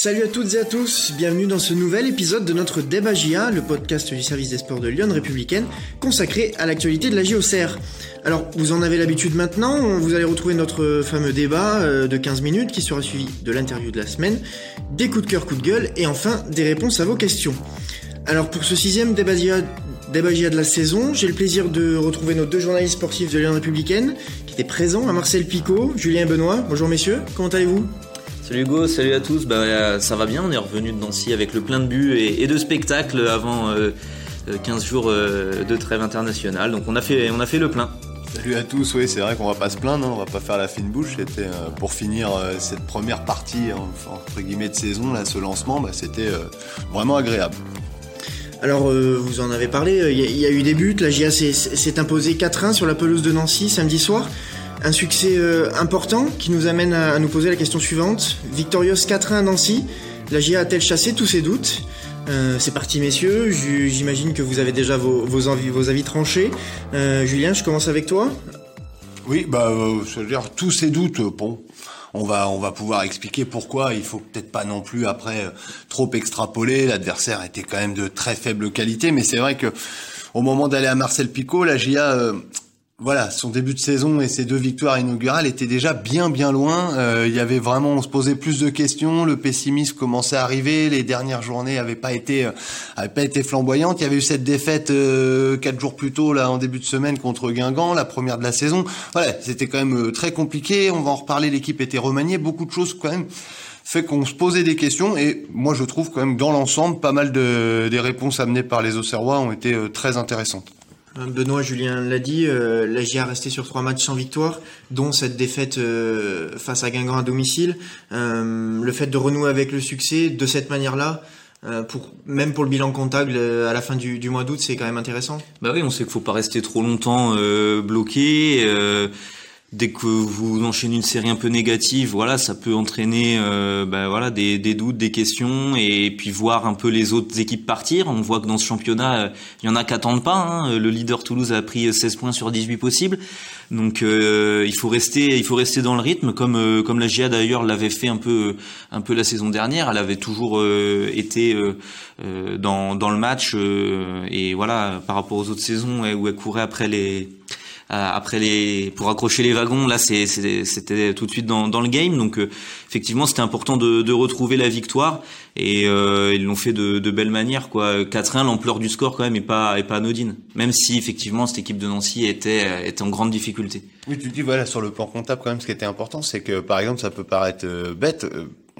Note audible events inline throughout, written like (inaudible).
Salut à toutes et à tous, bienvenue dans ce nouvel épisode de notre Débat le podcast du service des sports de Lyon Républicaine, consacré à l'actualité de la JOCR. Alors, vous en avez l'habitude maintenant, vous allez retrouver notre fameux débat euh, de 15 minutes qui sera suivi de l'interview de la semaine, des coups de cœur, coups de gueule et enfin des réponses à vos questions. Alors pour ce sixième débat de la saison, j'ai le plaisir de retrouver nos deux journalistes sportifs de Lyon Républicaine qui étaient présents, à Marcel Picot, Julien Benoît. Bonjour messieurs, comment allez-vous? Salut Hugo, salut à tous. Bah, euh, ça va bien, on est revenu de Nancy avec le plein de buts et, de spectacles avant 15 euh, jours euh, de trêve internationale. Donc on a fait, on a fait le plein. Salut à tous, oui c'est vrai qu'on va pas se plaindre, hein. on va pas faire la fine bouche. C'était pour finir cette première partie entre guillemets de saison, là, ce lancement, bah, c'était vraiment agréable. Alors, vous en avez parlé, il y, a eu des buts. La GIA s'est imposée 4-1 sur la pelouse de Nancy samedi soir. Un succès euh, important qui nous amène à, nous poser la question suivante. Victorious 4-1 à Nancy, la GIA a-t-elle chassé tous ses doutes? Euh, c'est parti messieurs, j'imagine que vous avez déjà vos, avis tranchés. Euh, Julien, je commence avec toi. Oui, bah, je veux dire, tous ces doutes, bon, on va on va pouvoir expliquer pourquoi. Il faut peut-être pas non plus après trop extrapoler. L'adversaire était quand même de très faible qualité, mais c'est vrai que au moment d'aller à Marcel Picot, la GIA voilà, son début de saison et ses deux victoires inaugurales étaient déjà bien bien loin. Euh, il y avait vraiment, on se posait plus de questions, le pessimisme commençait à arriver, les dernières journées n'avaient pas été euh, avaient pas été flamboyantes. Il y avait eu cette défaite euh, quatre jours plus tôt là en début de semaine contre Guingamp, la première de la saison. Voilà, c'était quand même très compliqué. On va en reparler. L'équipe était remaniée, beaucoup de choses quand même fait qu'on se posait des questions et moi je trouve quand même dans l'ensemble pas mal de des réponses amenées par les Auxerrois ont été très intéressantes. Hein, Benoît Julien l'a dit, euh, la resté sur trois matchs sans victoire, dont cette défaite euh, face à Guingamp à domicile. Euh, le fait de renouer avec le succès de cette manière-là, pour, même pour le bilan comptable à la fin du, mois d'août, c'est quand même intéressant. Bah oui, on sait qu'il faut pas rester trop longtemps bloqué dès que vous enchaînez une série un peu négative, voilà, ça peut entraîner euh, ben voilà des, des, doutes, des questions, et puis voir un peu les autres équipes partir. On voit que dans ce championnat, euh, il y en a qui attendent pas. Hein. Le leader Toulouse a pris 16 points sur 18 possibles, donc euh, il faut rester, il faut rester dans le rythme, comme comme la GIA d'ailleurs l'avait fait un peu un peu la saison dernière. Elle avait toujours été dans dans le match, et voilà, par rapport aux autres saisons où elle courait après les euh, après les pour accrocher les wagons là c'était tout de suite dans, dans le game. Donc euh, effectivement c'était important de, de, retrouver la victoire. Et euh, ils l'ont fait de, de belle manière quoi. 4-1 l'ampleur du score quand même est pas est pas anodine. Même si effectivement cette équipe de Nancy était était en grande difficulté. Oui tu dis voilà sur le plan comptable quand même ce qui était important c'est que par exemple ça peut paraître bête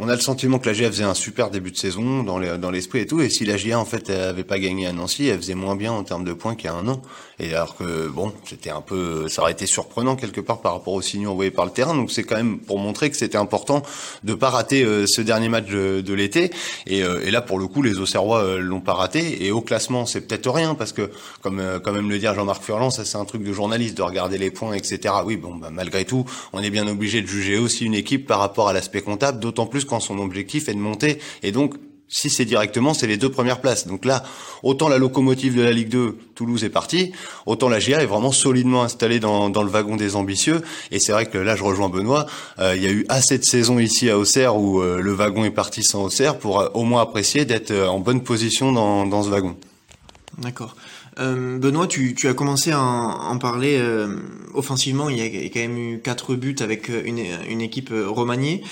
on a le sentiment que la GIA faisait un super début de saison dans l'esprit et tout. Et si la GIA en fait avait pas gagné à Nancy, elle faisait moins bien en termes de points qu'il y a un an. Et alors que bon, c'était un peu, ça aurait été surprenant quelque part par rapport aux signaux envoyés par le terrain. Donc c'est quand même pour montrer que c'était important de pas rater euh, ce dernier match de, l'été. Et, euh, et, là pour le coup, les Auxerrois euh, l'ont pas raté. Et au classement, c'est peut-être rien parce que comme quand même le dire Jean-Marc Furlan, ça c'est un truc de journaliste de regarder les points, etc. Oui, bon, bah, malgré tout, on est bien obligé de juger aussi une équipe par rapport à l'aspect comptable, d'autant plus quand son objectif est de monter. Et donc, si c'est directement, c'est les deux premières places. Donc là, autant la locomotive de la Ligue 2, Toulouse est partie, autant la GIA est vraiment solidement installée dans, le wagon des ambitieux. Et c'est vrai que là, je rejoins Benoît, euh, il y a eu assez de saisons ici à Auxerre où euh, le wagon est parti sans Auxerre pour euh, au moins apprécier d'être en bonne position dans, dans ce wagon. D'accord. Euh, Benoît, tu, as commencé à en, parler euh, offensivement. Il y a quand même eu quatre buts avec euh, une, équipe remaniée.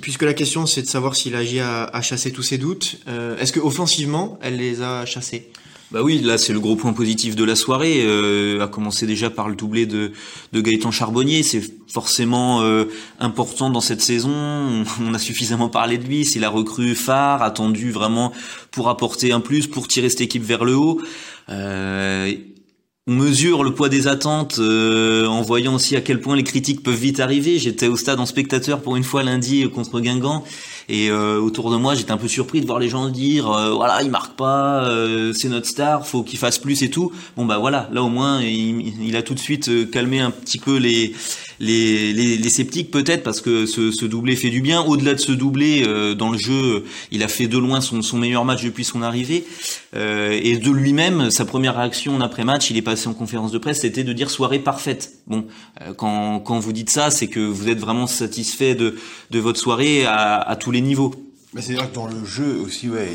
puisque la question c'est de savoir si la GIA a, chassé tous ses doutes. Est-ce que offensivement, elle les a chassés? Bah oui, là c'est le gros point positif de la soirée. Euh, à commencer déjà par le doublé de, Gaëtan Charbonnier, c'est forcément euh, important dans cette saison. On a suffisamment parlé de lui, c'est la recrue phare, attendu vraiment pour apporter un plus, pour tirer cette équipe vers le haut. Euh, on mesure le poids des attentes euh, en voyant aussi à quel point les critiques peuvent vite arriver. J'étais au stade en spectateur pour une fois lundi contre Guingamp et euh, autour de moi j'étais un peu surpris de voir les gens dire euh, voilà il marque pas, c'est notre star, faut qu'il fasse plus et tout. Bon bah voilà, là au moins il, a tout de suite calmé un petit peu les les, les, sceptiques peut-être parce que ce, ce, doublé fait du bien. Au-delà de ce doublé, euh, dans le jeu, il a fait de loin son, son meilleur match depuis son arrivée. Euh, et de lui-même, sa première réaction après match, il est passé en conférence de presse, c'était de dire soirée parfaite. Bon, euh, quand, quand vous dites ça, c'est que vous êtes vraiment satisfait de, de votre soirée à, à tous les niveaux. Mais c'est vrai que dans le jeu aussi, ouais,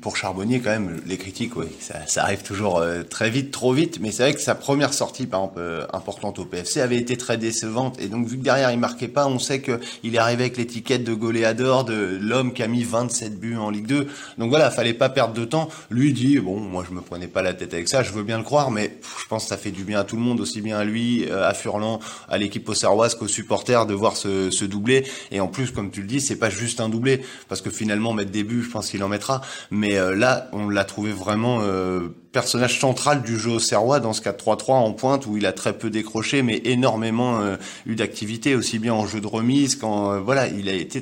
pour Charbonnier quand même, les critiques, ouais, ça, ça arrive toujours euh, très vite, trop vite. Mais c'est vrai que sa première sortie, par exemple, euh, importante au PFC, avait été très décevante. Et donc vu que derrière il marquait pas, on sait que il est arrivé avec l'étiquette de goléador, de l'homme qui a mis 27 buts en Ligue 2. Donc voilà, fallait pas perdre de temps. Lui dit, bon, moi je me prenais pas la tête avec ça, je veux bien le croire, mais je pense que ça fait du bien à tout le monde, aussi bien à lui, euh, à Furlan, à l'équipe auxerroise qu'aux supporters de voir ce, ce doublé. Et en plus, comme tu le dis, c'est pas juste un doublé, parce que finalement mettre des buts, je pense qu'il en mettra. Mais euh, là, on l'a trouvé vraiment euh, personnage central du jeu au Serrois dans ce 4-3-3 en pointe où il a très peu décroché, mais énormément euh, eu d'activité, aussi bien en jeu de remise quand voilà, il a été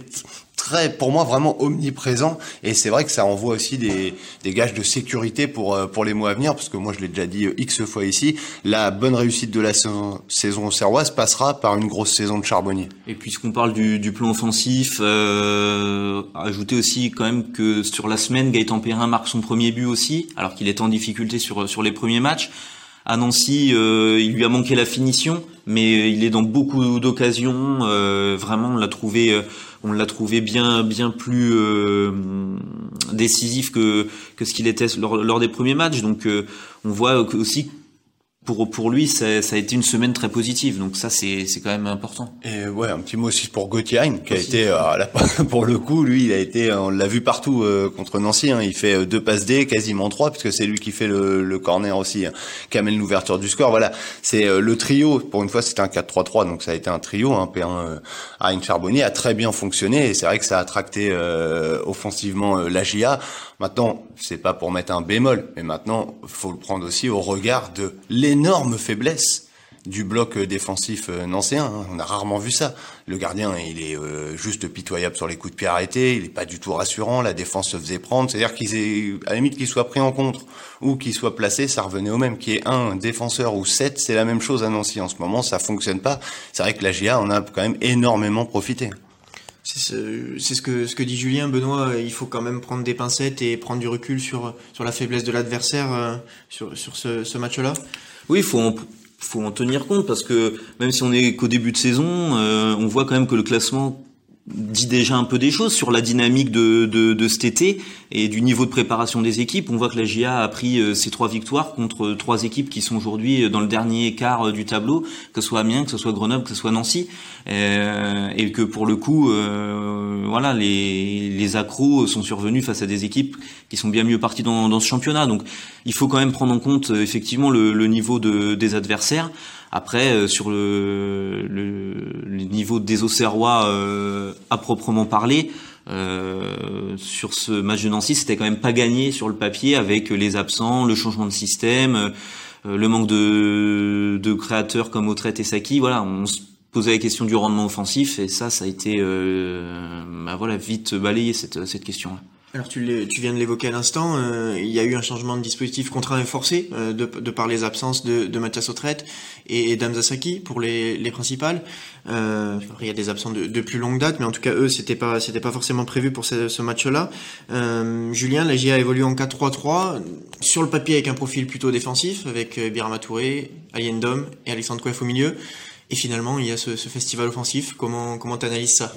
très, pour moi, vraiment omniprésent. Et c'est vrai que ça envoie aussi des, des gages de sécurité pour, euh, pour les mois à venir, parce que moi, je l'ai déjà dit euh, X fois ici, la bonne réussite de la saison, saison serroise passera par une grosse saison de Charbonnier. Et puisqu'on parle du, du plan offensif, euh, ajouter aussi quand même que sur la semaine, Gaëtan Perrin marque son premier but aussi, alors qu'il était en difficulté sur, sur les premiers matchs. À Nancy, euh, il lui a manqué la finition, mais il est dans beaucoup d'occasions. Euh, vraiment, on l'a trouvé, euh, on l'a trouvé bien, bien plus décisif que que ce qu'il était lors, lors, des premiers matchs. Donc, on voit aussi pour pour lui, ça, ça, a été une semaine très positive. Donc ça, c'est c'est quand même important. Et ouais, un petit mot aussi pour Gauthier qui a été euh, (laughs) pour le coup, lui, il a été, on l'a vu partout euh, contre Nancy. Hein, il fait euh, deux passes D, quasiment trois, puisque c'est lui qui fait le, le corner aussi, hein, qui amène l'ouverture du score. Voilà, c'est le trio. Pour une fois, c'était un 4-3-3, donc ça a été un trio. Hein, P1 Arine Charbonnier a très bien fonctionné et c'est vrai que ça a tracté offensivement la GIA. Maintenant, c'est pas pour mettre un bémol, mais maintenant, faut le prendre aussi au regard de l'énorme faiblesse du bloc défensif euh, nancéen. Hein. On a rarement vu ça. Le gardien, il est euh, juste pitoyable sur les coups de pied arrêtés. Il est pas du tout rassurant. La défense se faisait prendre. C'est-à-dire qu'ils à la limite, qu'il soit pris en contre ou qu'il soit placé, ça revenait au même. Qu'il y ait un défenseur ou sept, c'est la même chose à Nancy. En ce moment, ça fonctionne pas. C'est vrai que la GA, on a quand même énormément profité. C'est ce que, ce que dit Julien, Benoît, il faut quand même prendre des pincettes et prendre du recul sur, sur la faiblesse de l'adversaire euh, sur, sur ce, ce match-là. Oui, il faut en, faut en tenir compte parce que même si on est qu'au début de saison, euh, on voit quand même que le classement dit déjà un peu des choses sur la dynamique de, de, de, cet été et du niveau de préparation des équipes. On voit que la GIA a pris euh, ses trois victoires contre trois équipes qui sont aujourd'hui dans le dernier quart euh, du tableau, que ce soit Amiens, que ce soit Grenoble, que ce soit Nancy, euh, et que pour le coup, euh, voilà, les, les accros sont survenus face à des équipes qui sont bien mieux parties dans, dans ce championnat. Donc, il faut quand même prendre en compte effectivement le, le niveau de, des adversaires. Après, euh, sur le, le, le, niveau des Auxerrois euh, à proprement parler, euh, sur ce match de Nancy, c'était quand même pas gagné sur le papier avec les absents, le changement de système, euh, le manque de, de créateurs comme Autrette et Saki. Voilà, on se posait la question du rendement offensif et ça, ça a été euh, bah voilà vite balayé cette, cette question-là. Alors tu, tu viens de l'évoquer à l'instant, euh, il y a eu un changement de dispositif contraint et forcé euh, de, de, par les absences de, de Mathias et, et d'Amzasaki pour les, les principales. Euh, il y a des absents de, plus longue date, mais en tout cas eux c'était pas c'était pas forcément prévu pour ce, ce match-là. Euh, Julien, la GIA évolue en 4-3-3 sur le papier avec un profil plutôt défensif avec euh, Birama Touré, Aliendom et Alexandre Kouef au milieu. Et finalement il y a ce, ce festival offensif. Comment comment t'analyses ça?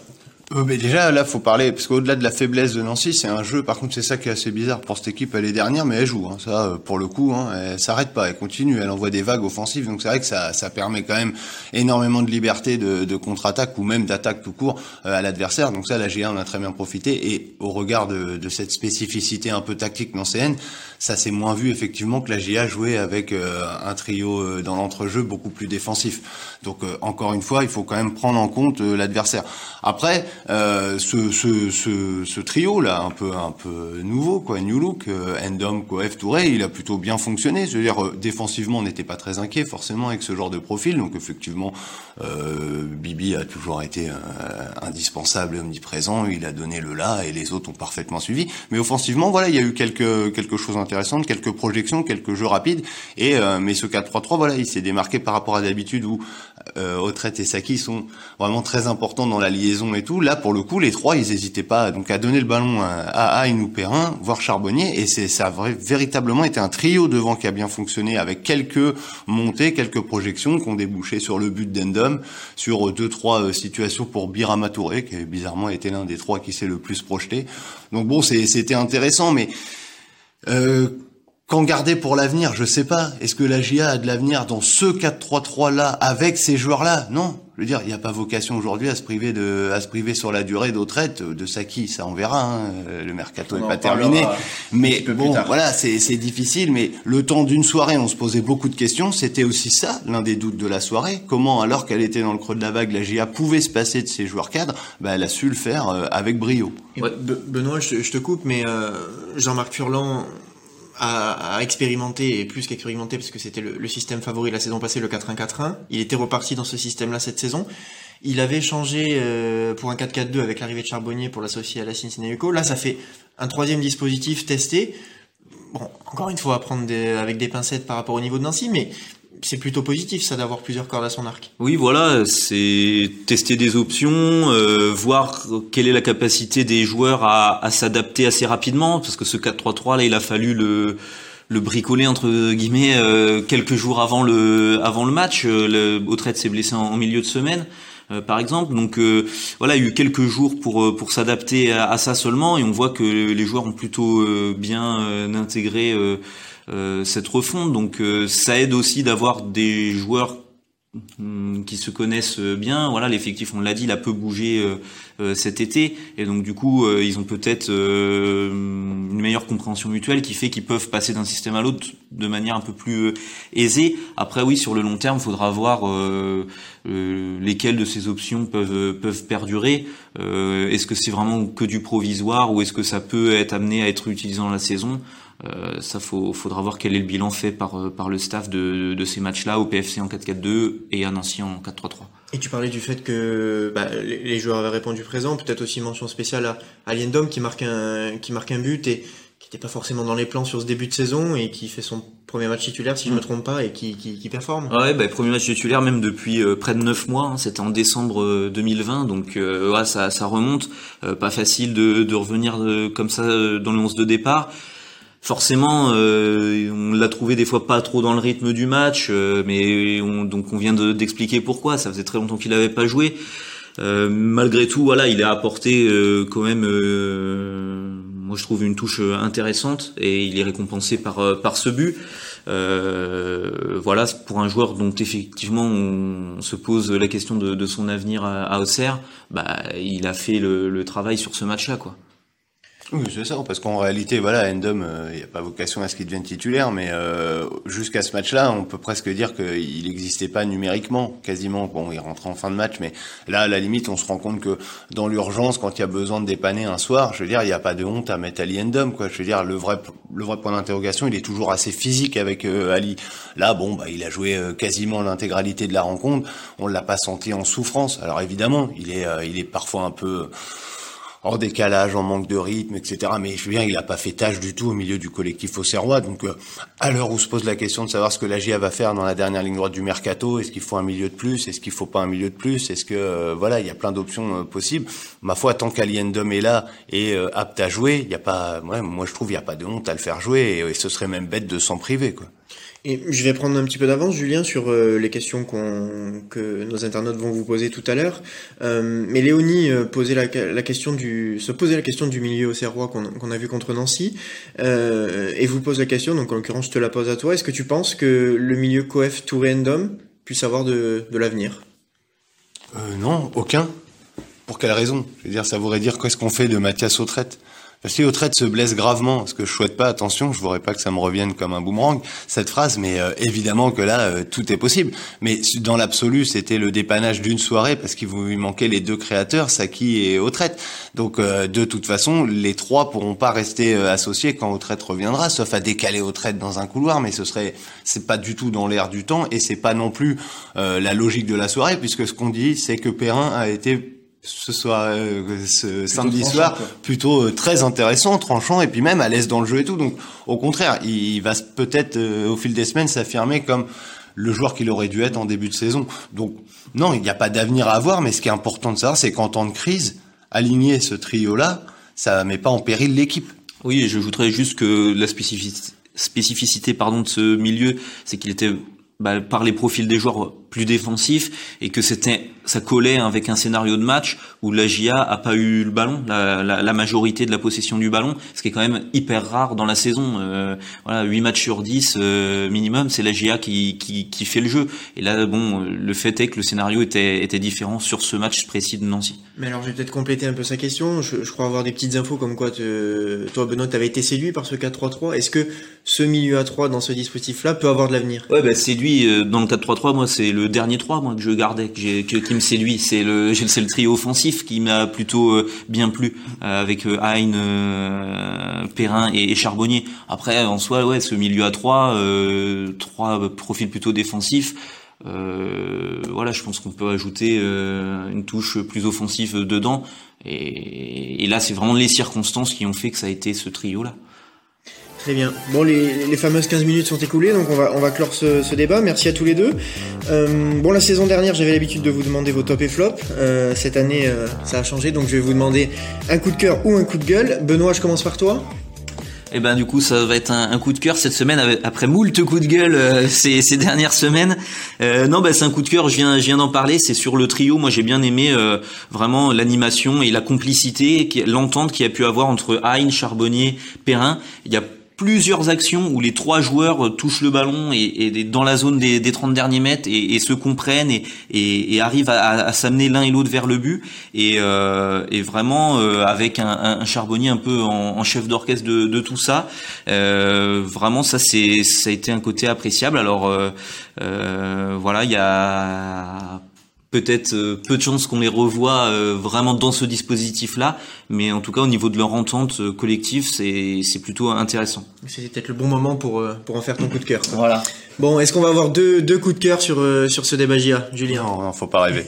Euh, mais déjà, là, faut parler, parce qu'au-delà de la faiblesse de Nancy, c'est un jeu, par contre, c'est ça qui est assez bizarre pour cette équipe, elle est dernière, mais elle joue, hein, ça, euh, pour le coup, hein, elle s'arrête pas, elle continue, elle envoie des vagues offensives, donc c'est vrai que ça, ça permet quand même énormément de liberté de, de contre-attaque ou même d'attaque tout court euh, à l'adversaire, donc ça, la G1 en a très bien profité, et au regard de, de cette spécificité un peu tactique nancéenne, ça s'est moins vu effectivement que la GA jouait avec euh, un trio euh, dans l'entrejeu beaucoup plus défensif. Donc encore une fois, il faut quand même prendre en compte l'adversaire. Après, euh, ce, ce, ce, ce, trio là, un peu un peu nouveau quoi, new look, euh, Endom, Koef, Touré, il a plutôt bien fonctionné. Je veux dire, euh, défensivement, on n'était pas très inquiet forcément avec ce genre de profil. Donc effectivement, euh, Bibi a toujours été euh, indispensable, omniprésent. Il a donné le là et les autres ont parfaitement suivi. Mais offensivement, voilà, il y a eu quelques quelque chose d'intéressant, quelques projections, quelques jeux rapides. Et mais ce 4-3-3, voilà, il s'est démarqué par rapport à d'habitude où euh, Autrette et Saki sont vraiment très importants dans la liaison et tout. Là, pour le coup, les trois, ils n'hésitaient pas donc à donner le ballon à, à ou Perrin, voire Charbonnier, et c'est ça a véritablement été un trio devant qui a bien fonctionné avec quelques montées, quelques projections qui ont débouché sur le but d'Endom, sur deux trois euh, situations pour Birama Touré, qui bizarrement été l'un des trois qui s'est le plus projeté. Donc bon, c'était intéressant, mais euh, Qu'en garder pour l'avenir Je sais pas. Est-ce que la GIA a de l'avenir dans ce 4-3-3 là avec ces joueurs là Non. Je veux dire, il n'y a pas vocation aujourd'hui à se priver de, à se priver sur la durée d'autres de Saki, ça on verra. Hein. Le mercato n'est pas terminé, mais bon, voilà, c'est difficile. Mais le temps d'une soirée, on se posait beaucoup de questions. C'était aussi ça, l'un des doutes de la soirée. Comment, alors qu'elle était dans le creux de la vague, la GIA pouvait se passer de ses joueurs cadres? Bah, elle a su le faire euh, avec brio. Benoît, je, te coupe, mais euh, Jean-Marc Furlan à, expérimenter, et plus qu'expérimenter, parce que c'était le, système favori la saison passée, le 4-1-4-1. Il était reparti dans ce système-là cette saison. Il avait changé euh, pour un 4-4-2 avec l'arrivée de Charbonnier pour l'associer à la Cincinnati Là, ça fait un troisième dispositif testé. Bon, encore une fois, à prendre avec des pincettes par rapport au niveau de Nancy, mais c'est plutôt positif ça d'avoir plusieurs cordes à son arc. Oui, voilà, c'est tester des options, euh, voir quelle est la capacité des joueurs à, s'adapter assez rapidement, parce que ce 4-3-3 là, il a fallu le le bricoler entre guillemets euh, quelques jours avant le avant le match. Euh, le Autrette s'est blessé en, milieu de semaine. par exemple. Donc voilà, il y a eu quelques jours pour pour s'adapter à, à, ça seulement, et on voit que les joueurs ont plutôt bien intégré euh, cette refonte. Donc euh, ça aide aussi d'avoir des joueurs hmm, qui se connaissent bien. Voilà, l'effectif, on l'a dit, il a peu bougé euh, cet été, et donc du coup, ils ont peut-être une meilleure compréhension mutuelle qui fait qu'ils peuvent passer d'un système à l'autre de manière un peu plus aisée. Après, oui, sur le long terme, il faudra voir lesquelles de ces options peuvent peuvent perdurer. est-ce que c'est vraiment que du provisoire ou est-ce que ça peut être amené à être utilisé dans la saison? Euh, ça faut, faudra voir quel est le bilan fait par, euh, par le staff de, de ces matchs-là au PFC en 4-4-2 et à Nancy en 4-3-3. Et tu parlais du fait que bah, les joueurs avaient répondu présent, peut-être aussi mention spéciale à, à Liendom qui marque un qui marque un but et qui n'était pas forcément dans les plans sur ce début de saison et qui fait son premier match titulaire si je me mm. trompe pas et qui, qui, qui performe. Ouais, bah, premier match titulaire même depuis euh, près de 9 mois, hein, c'était en décembre 2020 donc ouais, ça, ça remonte, pas facile de, de revenir comme ça dans le 11 de départ forcément, euh, on l'a trouvé des fois pas trop dans le rythme du match, euh, mais on, donc on vient d'expliquer pourquoi. Ça faisait très longtemps qu'il n'avait pas joué. Euh, malgré tout, voilà, il a apporté quand même, moi je trouve une touche intéressante et il est récompensé par par ce but. voilà, pour un joueur dont effectivement on, se pose la question de, son avenir à, Auxerre, bah il a fait le, le travail sur ce match-là, quoi. Oui, c'est ça, parce qu'en réalité, voilà, Endom, euh, il n'y a pas vocation à ce qu'il devienne titulaire, mais euh, jusqu'à ce match-là, on peut presque dire qu'il n'existait pas numériquement, quasiment. Bon, il rentre en fin de match, mais là, à la limite, on se rend compte que dans l'urgence, quand il y a besoin de dépanner un soir, je veux dire, il n'y a pas de honte à mettre Ali Endom, quoi. Je veux dire, le vrai, le vrai point d'interrogation, il est toujours assez physique avec euh, Ali. Là, bon, bah, il a joué quasiment l'intégralité de la rencontre. On l'a pas senti en souffrance. Alors évidemment, il est, il est parfois un peu en décalage, en manque de rythme, etc. Mais je veux dire, il n'a pas fait tâche du tout au milieu du collectif auxerrois. Donc, euh, à l'heure où se pose la question de savoir ce que la GIA va faire dans la dernière ligne droite du mercato, est-ce qu'il faut un milieu de plus, est-ce qu'il faut pas un milieu de plus, est-ce que euh, voilà, il y a plein d'options euh, possibles. Ma foi, tant qu'Aliendom est là et apte à jouer, il y a pas, ouais, moi je trouve, il y a pas de honte à le faire jouer et, et ce serait même bête de s'en priver, quoi. Et je vais prendre un petit peu d'avance, Julien, sur euh, les questions qu'on, que nos internautes vont vous poser tout à l'heure. Euh, mais Léonie euh, posait la, la, question du, se posait la question du milieu au Serrois qu'on, qu'on a vu contre Nancy, et vous pose la question. Donc en l'occurrence, je te la pose à toi. Est-ce que tu penses que le milieu Coef Touré Endom puisse avoir de, de l'avenir? Non, aucun. Pour quelle raison? Je veux dire, ça voudrait dire qu'est-ce qu'on fait de Mathias Autrette? Si Autrette se blesse gravement, ce que je souhaite pas, attention, je voudrais pas que ça me revienne comme un boomerang, cette phrase, mais euh, évidemment que là, euh, tout est possible. Mais dans l'absolu, c'était le dépannage d'une soirée parce qu'il vous manquait les deux créateurs, Saki et Autrette. Donc, euh, de toute façon, les trois pourront pas rester associés quand Autrette reviendra, sauf à décaler Autrette dans un couloir, mais ce serait, c'est pas du tout dans l'air du temps et c'est pas non plus la logique de la soirée puisque ce qu'on dit, c'est que Perrin a été ce soir, euh, ce samedi soir, plutôt euh, très intéressant, tranchant, et puis même à l'aise dans le jeu et tout. Donc, au contraire, il, va peut-être euh, au fil des semaines s'affirmer comme le joueur qu'il aurait dû être en début de saison. Donc, non, il n'y a pas d'avenir à avoir, mais ce qui est important de savoir, c'est qu'en temps de crise, aligner ce trio-là, ça met pas en péril l'équipe. Oui, et j'ajouterais juste que la spécificité, spécificité pardon de ce milieu, c'est qu'il était bah, par les profils des joueurs plus défensifs et que c'était ça collait avec un scénario de match où la GIA a pas eu le ballon, la, la, la, majorité de la possession du ballon, ce qui est quand même hyper rare dans la saison. Euh, voilà, 8 matchs sur 10 euh, minimum, c'est la GIA qui, qui, qui, fait le jeu. Et là, bon, le fait est que le scénario était, était différent sur ce match précis de Nancy. Mais alors, je vais peut-être compléter un peu sa question. Je, je crois avoir des petites infos comme quoi te, toi, Benoît, tu avais été séduit par ce 4-3-3. Est-ce que ce milieu à 3 dans ce dispositif-là peut avoir de l'avenir? Ouais, bah, séduit euh, dans le 4-3-3, moi, c'est le dernier 3 moi, que je gardais, que, que qui me séduit. C'est le, (laughs) c'est le trio offensif qui m'a plutôt euh, bien plu euh, avec euh, Hein, Perrin et, Charbonnier. Après, en soi, ouais, ce milieu à trois, trois profils plutôt défensifs. voilà, je pense qu'on peut ajouter une touche plus offensive dedans. Et, et là, c'est vraiment les circonstances qui ont fait que ça a été ce trio-là. Très bien. Bon, les, les, fameuses 15 minutes sont écoulées, donc on va, on va clore ce, ce débat. Merci à tous les deux. Euh, bon, la saison dernière, j'avais l'habitude de vous demander vos top et flop. Euh, cette année, euh, ça a changé, donc je vais vous demander un coup de cœur ou un coup de gueule. Benoît, je commence par toi. Eh ben du coup ça va être un, un coup de cœur cette semaine après moult coups de gueule euh, (laughs) ces, ces, dernières semaines. Euh, non bah c'est un coup de cœur, je viens je viens d'en parler, c'est sur le trio. Moi j'ai bien aimé euh, vraiment l'animation et la complicité, l'entente qu'il y a pu avoir entre Hein, Charbonnier, Perrin. Il y a plusieurs actions où les trois joueurs euh, touchent le ballon et, dans la zone des, des 30 derniers mètres et, se comprennent et, arrivent à, s'amener l'un et l'autre vers le but. Et, euh, vraiment euh, avec un, charbonnier un peu en, chef d'orchestre de, tout ça vraiment ça c'est ça a été un côté appréciable. Alors voilà il y a peut-être euh, peu de chances qu'on les revoie euh, vraiment dans ce dispositif-là, mais en tout cas au niveau de leur entente euh, collective, c'est c'est plutôt intéressant. C'est peut-être le bon moment pour pour en faire ton coup de cœur. Voilà. Bon, est-ce qu'on va avoir deux deux coups de cœur sur sur ce débat GIA, Julien? Non, faut pas rêver.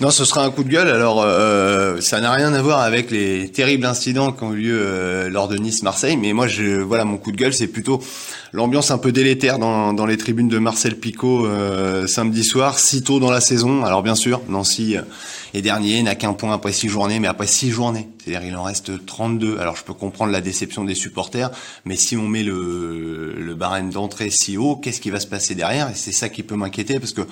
Non, ce sera un coup de gueule. Alors, euh, ça n'a rien à voir avec les terribles incidents qui ont eu lieu euh, lors de Nice-Marseille. Mais moi, je, voilà, mon coup de gueule, c'est plutôt l'ambiance un peu délétère dans, dans les tribunes de Marcel Picot euh, samedi soir, si tôt dans la saison. Alors, bien sûr, Nancy est dernier, n'a qu'un point après six journées, mais après six journées. C'est-à-dire, il en reste 32. Alors, je peux comprendre la déception des supporters, mais si on met le, le barème d'entrée si haut, qu'est-ce qui va se passer derrière? Et c'est ça qui peut m'inquiéter, parce que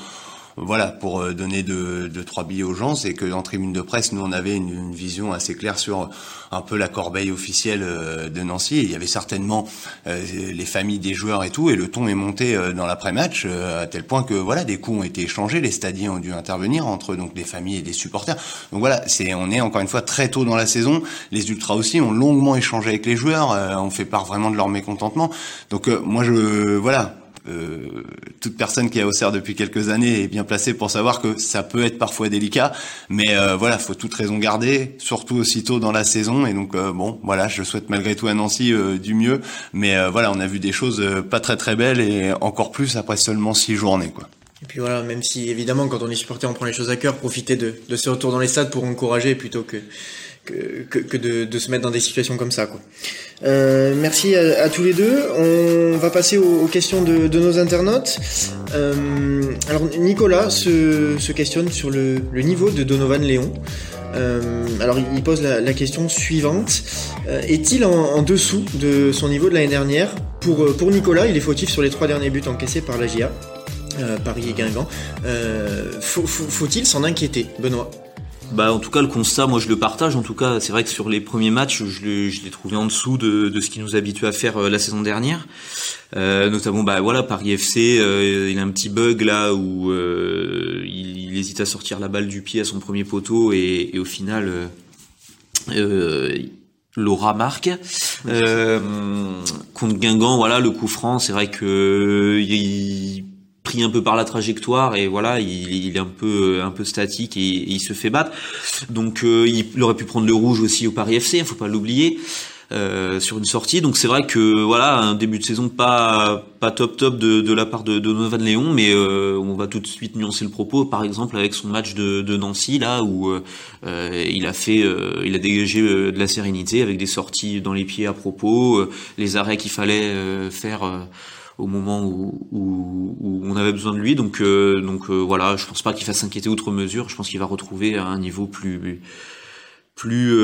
voilà, pour euh, donner deux, deux trois billets aux gens, c'est que dans tribune de presse, nous on avait une, une, vision assez claire sur un peu la corbeille officielle euh, de Nancy. Il y avait certainement euh, les familles des joueurs et tout, et le ton est monté dans l'après-match à tel point que voilà, des coups ont été échangés, les stadiers ont dû intervenir entre donc des familles et des supporters. Donc voilà, c'est on est encore une fois très tôt dans la saison. Les ultras aussi ont longuement échangé avec les joueurs, on fait part vraiment de leur mécontentement. Donc moi je voilà, euh, toute personne qui a Auxerre depuis quelques années est bien placée pour savoir que ça peut être parfois délicat, mais euh, voilà, faut toute raison garder, surtout aussitôt dans la saison. Et donc euh, bon, voilà, je souhaite malgré tout à Nancy euh, du mieux, mais euh, voilà, on a vu des choses pas très très belles et encore plus après seulement six journées, quoi. Et puis voilà, même si évidemment quand on est supporter, on prend les choses à cœur, profiter de, de ce retour dans les stades pour encourager plutôt que que, que, de, de, se mettre dans des situations comme ça. Quoi. Euh, merci à, à, tous les deux. On va passer aux, aux questions de, de, nos internautes. Euh, alors Nicolas se, se, questionne sur le, le, niveau de Donovan Léon. Euh, alors il pose la, la question suivante. Euh, est-il en, en, dessous de son niveau de l'année dernière? Pour, pour Nicolas, il est fautif sur les trois derniers buts encaissés par la GIA. Euh, Paris et Guingamp. faut, faut-il s'en inquiéter, Benoît? Bah, en tout cas, le constat, moi, je le partage. En tout cas, c'est vrai que sur les premiers matchs, je l'ai trouvé en dessous de, de ce qui nous habituait à faire euh, la saison dernière. Euh, notamment, bah voilà, Paris FC, euh, il a un petit bug là où euh, il, il, hésite à sortir la balle du pied à son premier poteau et, et au final, euh, Laura Marc euh, contre Guingamp voilà le coup franc c'est vrai que il pris un peu par la trajectoire et voilà il, est un peu un peu statique et, il se fait battre donc il, aurait pu prendre le rouge aussi au Paris FC il faut pas l'oublier euh, sur une sortie. Donc c'est vrai que voilà un début de saison pas pas top top de, de la part de, de Novan Léon, mais euh, on va tout de suite nuancer le propos. Par exemple avec son match de, de Nancy là où euh, il a fait il a dégagé de la sérénité avec des sorties dans les pieds à propos, les arrêts qu'il fallait faire au moment où, où, où, on avait besoin de lui. Donc, donc voilà, je pense pas qu'il fasse s'inquiéter outre mesure. Je pense qu'il va retrouver un niveau plus plus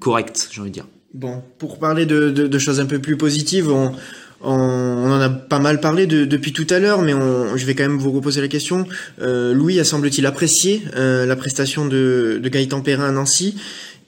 correct, j'ai envie de dire. Bon, pour parler de, de, de, choses un peu plus positives, on, on, on en a pas mal parlé de, depuis tout à l'heure, mais on, je vais quand même vous reposer la question. Euh, Louis a semble-t-il apprécié euh, la prestation de, de Gaëtan Perrin à Nancy.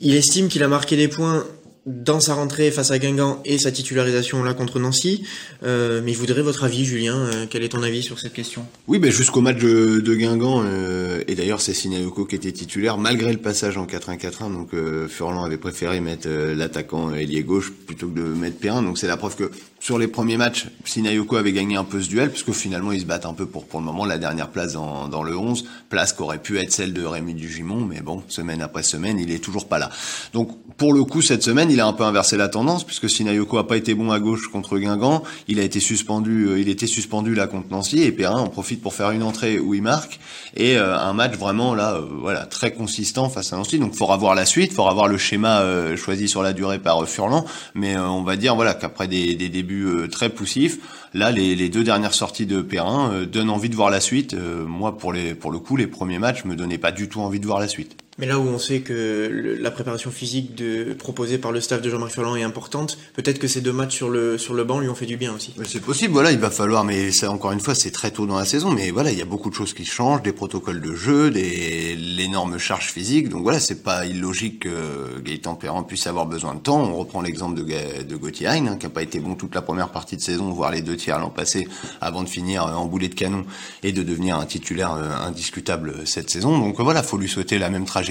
Il estime qu'il a marqué des points dans sa rentrée face à Guingamp et sa titularisation là contre Nancy. Euh, mais je voudrais votre avis, Julien. Euh, quel est ton avis sur cette question? Oui, ben jusqu'au match de, de Guingamp, euh, et d'ailleurs c'est Sinayoko qui était titulaire, malgré le passage en 4-1-4-1. Donc Furlan avait préféré mettre l'attaquant ailier gauche plutôt que de mettre Perrin. Donc c'est la preuve que sur les premiers matchs, Sinayoko avait gagné un peu ce duel, puisque finalement ils se battent un peu pour pour le moment la dernière place dans, dans le 11, place qui aurait pu être celle de Rémi Dugimon, mais bon, semaine après semaine, il est toujours pas là. Donc pour le coup, cette semaine, il a un peu inversé la tendance, puisque Sinayoko a pas été bon à gauche contre Guingamp, il a été suspendu, euh, il était suspendu là contre Nancy, et Perrin en profite pour faire une entrée où il marque, et euh, un match vraiment là, euh, voilà, très consistant face à Nancy. Donc, faudra voir la suite, faudra voir le schéma choisi sur la durée par Furlan, mais on va dire voilà qu'après des, des débuts euh, très poussif. Là, les, deux dernières sorties de Perrin euh, donnent envie de voir la suite. Euh, moi, pour, pour le coup, les premiers matchs me donnaient pas du tout envie de voir la suite. Mais là où on sait que la préparation physique proposée par le staff de Jean-Marc Furlan est importante, peut-être que ces deux mats sur le, banc lui ont fait du bien aussi. C'est possible, voilà, il va falloir, mais encore une fois, c'est très tôt dans la saison, mais voilà, il y a beaucoup de choses qui changent, des protocoles de jeu, l'énorme charge physique, donc voilà, c'est pas illogique que Gaëtan Perrin puisse avoir besoin de temps. On reprend l'exemple de, Gauthier Hein, qui n'a pas été bon toute la première partie de saison, voire les deux tiers l'an passé, avant de finir en boulet de canon et de devenir un titulaire euh, indiscutable cette saison. Donc voilà, faut lui souhaiter la même trajectoire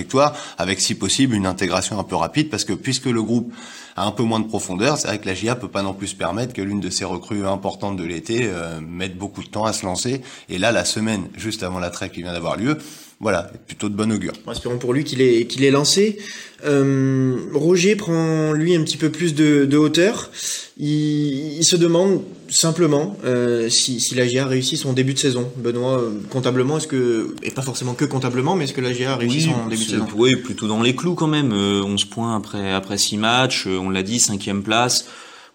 avec si possible une intégration un peu rapide, parce que puisque le groupe a un peu moins de profondeur, c'est vrai que la GIA peut pas non plus se permettre que l'une de ses recrues importantes de l'été euh, mette beaucoup de temps à se lancer. Et là, la semaine juste avant la trêve qui vient d'avoir lieu, voilà, plutôt de bon augure. Espérons pour lui qu'il est, qu'il est lancé. Euh, Roger prend lui un petit peu plus de, hauteur. Il, se demande simplement euh, si, si la GIA a réussi son début de saison. Benoît, euh, comptablement, est-ce que, et pas forcément que comptablement, mais est-ce que la GIA a réussi son début de saison? Oui, plutôt dans les clous quand même. 11 points après, après 6 matchs, on l'a dit, cinquième place.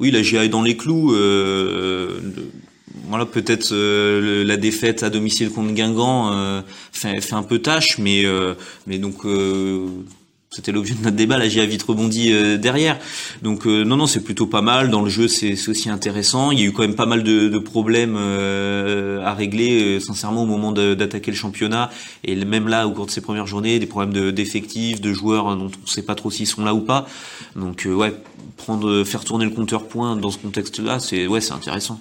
Oui, la GIA est dans les clous. Euh, voilà, peut-être euh, la défaite à domicile contre Guingamp euh, fait, fait, un peu tâche, mais euh, mais donc c'était l'objet de notre débat. Là, j'y a vite rebondi derrière. Donc non, non, c'est plutôt pas mal. Dans le jeu, c'est aussi intéressant. Il y a eu quand même pas mal de, de problèmes à régler, sincèrement, au moment d'attaquer le championnat. Et même là, au cours de ces premières journées, des problèmes d'effectifs, de, joueurs dont on ne sait pas trop s'ils sont là ou pas. Donc ouais, faire tourner le compteur point dans ce contexte-là, c'est ouais, c'est intéressant.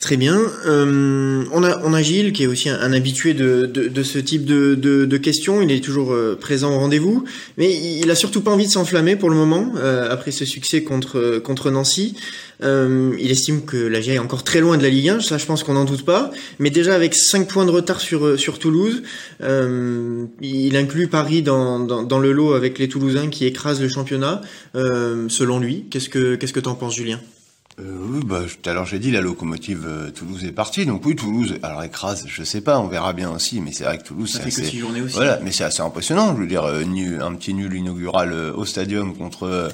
Très bien. Euh, on, a, on a Gilles, qui est aussi un, habitué de, de, ce type de, de, questions. Il est toujours euh, présent au rendez-vous. Mais il a surtout pas envie de s'enflammer pour le moment, euh, après ce succès contre, contre Nancy. Il estime que la GIA est encore très loin de la Ligue 1, ça je pense qu'on n'en doute pas. Mais déjà avec 5 points de retard sur, sur Toulouse, il inclut Paris dans, dans, dans, le lot avec les Toulousains qui écrasent le championnat. selon lui, qu'est-ce que qu'est-ce que t'en penses, Julien? Oui, bah, tout à l'heure j'ai dit la locomotive euh, Toulouse est partie, donc oui Toulouse, alors écrase, je sais pas, on verra bien aussi, mais c'est vrai que Toulouse c'est assez, aussi. voilà, mais c'est assez impressionnant, je veux dire, euh, un petit nul inaugural au stadium contre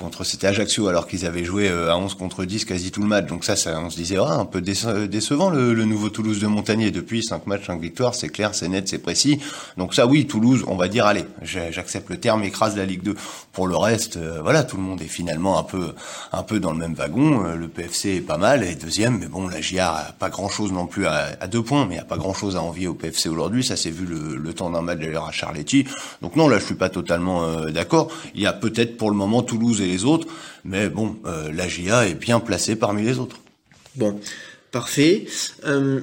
contre c'était Ajaccio alors qu'ils avaient joué euh, à 11 contre 10 quasi tout le match. Donc ça, ça on se disait ah, un peu décevant le, le, nouveau Toulouse de Montagnier depuis 5 matchs 5 victoires, c'est clair, c'est net, c'est précis. Donc ça oui, Toulouse, on va dire allez, j'accepte le terme écrase la Ligue 2. Pour le reste, euh, voilà, tout le monde est finalement un peu un peu dans le même wagon, euh, le PFC est pas mal et deuxième mais bon, la GIA a pas grand-chose non plus à, à, deux points, mais a pas grand-chose à envier au PFC aujourd'hui, ça s'est vu le, le, temps d'un match d'ailleurs à Charletti. Donc non, là je suis pas totalement d'accord. Il y a peut-être pour le moment Toulouse les autres. Mais bon, euh, la GIA est bien placée parmi les autres. Bon. Parfait.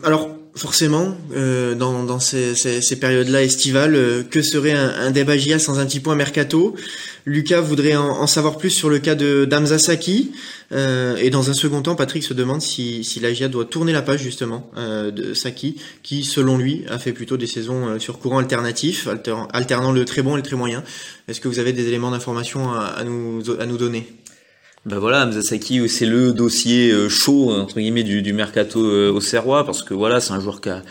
alors forcément, dans, dans ces, ces, ces périodes-là estivales, que serait un, un débat sans un petit point mercato? Lucas voudrait en, savoir plus sur le cas de Damza Saki. Euh, et dans un second temps, Patrick se demande si, si la GIA doit tourner la page justement euh, de Saki, qui selon lui a fait plutôt des saisons euh, sur courant alternatif, alternant le très bon et le très moyen. Est-ce que vous avez des éléments d'information à, nous, à nous donner? Ben voilà, Saki, c'est le dossier chaud entre guillemets du, du mercato au Serrois parce que voilà, c'est un joueur qui a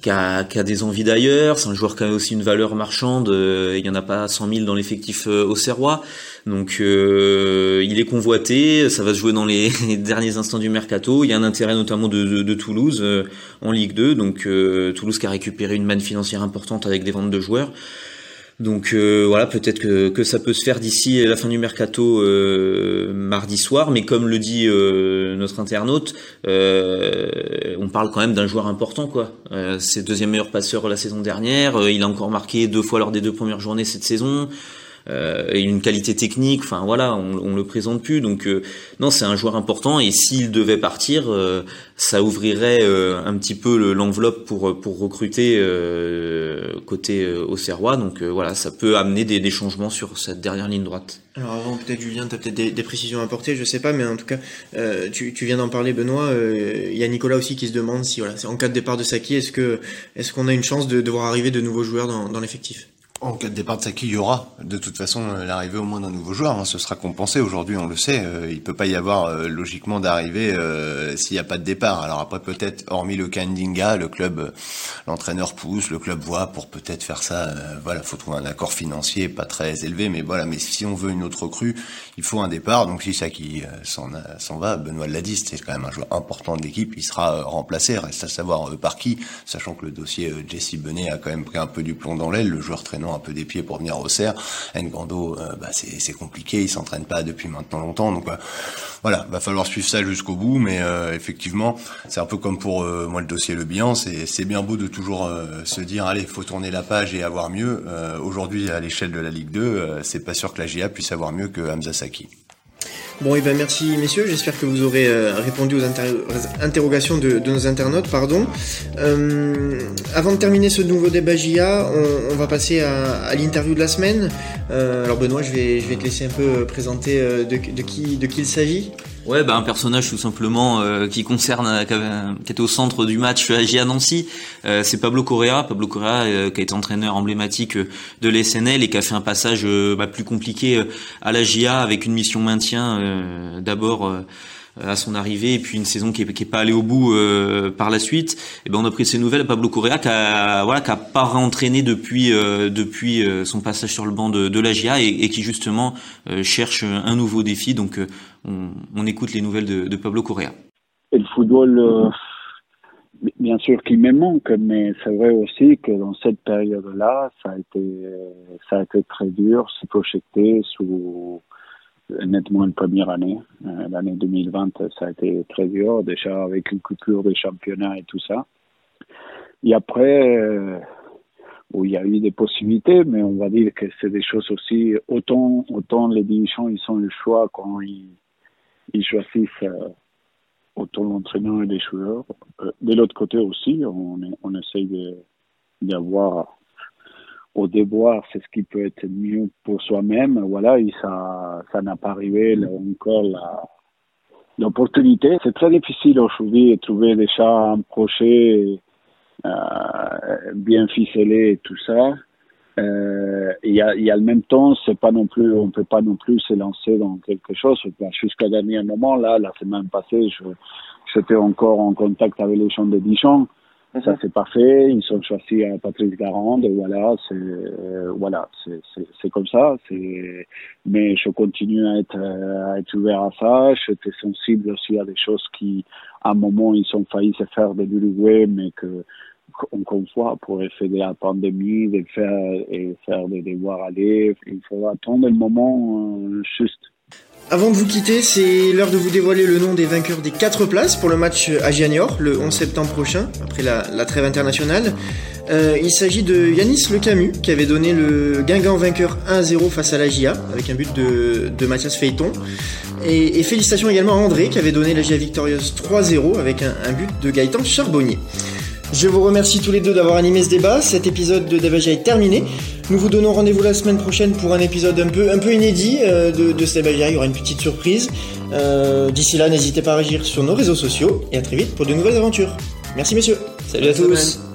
qui a, qui a, des envies d'ailleurs. C'est un joueur qui a aussi une valeur marchande. Euh, il y en a pas 100 000 dans l'effectif euh, au Serrois. Donc euh, il est convoité. Ça va se jouer dans les, (laughs) derniers instants du mercato. Il y a un intérêt notamment de, de, de Toulouse en Ligue 2. Donc Toulouse qui a récupéré une manne financière importante avec des ventes de joueurs. Donc euh, voilà, peut-être que, ça peut se faire d'ici la fin du mercato euh, mardi soir, mais comme le dit euh, notre internaute, on parle quand même d'un joueur important, quoi. c'est deuxième meilleur passeur la saison dernière, il a encore marqué deux fois lors des deux premières journées cette saison et une qualité technique. Enfin voilà, on, on le présente plus. Donc euh, non, c'est un joueur important. Et s'il devait partir, euh, ça ouvrirait euh, un petit peu l'enveloppe pour pour recruter côté Auxerrois. Donc voilà, ça peut amener des, des, changements sur cette dernière ligne droite. Alors avant, peut-être Julien, tu as peut-être des, des, précisions à apporter, je sais pas, mais en tout cas, tu, tu, viens d'en parler, Benoît. Il y a Nicolas aussi qui se demande si voilà, en cas de départ de Saki, est-ce que est-ce qu'on a une chance de, de voir arriver de nouveaux joueurs dans, dans l'effectif? En cas de départ de Saki, il y aura de toute façon euh, l'arrivée au moins d'un nouveau joueur. Hein. Ce sera compensé aujourd'hui, on le sait. Euh, il peut pas y avoir euh, logiquement d'arrivée s'il n'y a pas de départ. Alors après peut-être, hormis le Kandinga, le club, l'entraîneur pousse, le club voit pour peut-être faire ça. voilà, faut trouver un accord financier pas très élevé, mais voilà. Mais si on veut une autre recrue, il faut un départ. Donc si Saki s'en va, Benoît l'a dit, c'est quand même un joueur important de l'équipe. Il sera remplacé. Reste à savoir par qui, sachant que le dossier Jesse Benet a quand même pris un peu du plomb dans l'aile. Le joueur traînant un peu des pieds pour venir au cerf. Ngando, euh, bah, c'est compliqué, il s'entraîne pas depuis maintenant longtemps, donc bah, voilà, va falloir suivre ça jusqu'au bout, mais euh, effectivement, c'est un peu comme pour euh, moi le dossier Le Bihan, c'est bien beau de toujours se dire allez, faut tourner la page et avoir mieux. Aujourd'hui, à l'échelle de la Ligue 2, c'est pas sûr que la GIA puisse avoir mieux que Hamza Saki. Bon, et eh ben merci messieurs, j'espère que vous aurez euh, répondu aux, interrogations de, nos internautes. Pardon. Euh, avant de terminer ce nouveau débat JA, on, va passer à, l'interview de la semaine. Euh, alors Benoît, je vais, te laisser un peu présenter de qui il s'agit. Ouais, bah un personnage tout simplement euh, qui concerne, euh, qui, était au centre du match à Nancy. Euh, c'est Pablo Correa. Pablo Correa qui a été entraîneur emblématique de l'SNL et qui a fait un passage bah, plus compliqué à la GIA avec une mission maintien d'abord à son arrivée et puis une saison qui est, pas allée au bout euh, par la suite. Et ben on a pris ces nouvelles à Pablo Correa qui a voilà qui a pas réentraîné depuis euh, depuis euh, son passage sur le banc de, de la GIA et, qui justement cherche un nouveau défi. Donc on, écoute les nouvelles de, Pablo Correa. Et le football bien sûr qu'il me manque, mais c'est vrai aussi que dans cette période-là, ça a été, ça a été très dur, se projeter sous, nettement une première année. Euh, l'année 2020, ça a été très dur, déjà avec une coupure des championnats et tout ça. Et après, euh, où il y a eu des possibilités, mais on va dire que c'est des choses aussi, autant, autant les dirigeants, ils ont le choix quand ils, ils choisissent euh, autant l'entraîneur et les joueurs. de l'autre côté aussi, on, on essaye d'avoir au déboire, c'est ce qui peut être mieux pour soi-même. Voilà, et ça, ça n'a pas arrivé encore l'opportunité. C'est très difficile aujourd'hui de trouver déjà un projet bien ficelé et tout ça. Euh, y a le même temps, c'est pas non plus, on peut pas non plus se lancer dans quelque chose. Jusqu'à dernier moment, là, la semaine passée, j'étais encore en contact avec les gens de Dijon. Ça c'est parfait. Ils sont choisis à Patrice Garande. Voilà, c'est euh, voilà, c'est comme ça. Mais je continue à être à être ouvert à ça. J'étais sensible aussi à des choses qui, à un moment, ils ont failli se faire de l'Uruguay, mais que une fois, pour effet de la pandémie, de faire et faire des devoirs aller, il faudra attendre le moment euh, juste. Avant de vous quitter, c'est l'heure de vous dévoiler le nom des vainqueurs des 4 places pour le match à Gianior le 11 septembre prochain, après la, trêve internationale. Euh, il s'agit de Yanis Le Camus qui avait donné le Guingamp vainqueur 1-0 face à la GIA avec un but de, Mathias Feiton. Et, félicitations également à André qui avait donné la GIA victorieuse 3-0 avec un, but de Gaëtan Charbonnier. Je vous remercie tous les deux d'avoir animé ce débat. Cet épisode de Débagia est terminé. Nous vous donnons rendez-vous la semaine prochaine pour un épisode un peu, un peu inédit euh, de, de. Il y aura une petite surprise. Euh, D'ici là, n'hésitez pas à réagir sur nos réseaux sociaux et à très vite pour de nouvelles aventures. Merci messieurs. Salut à tous.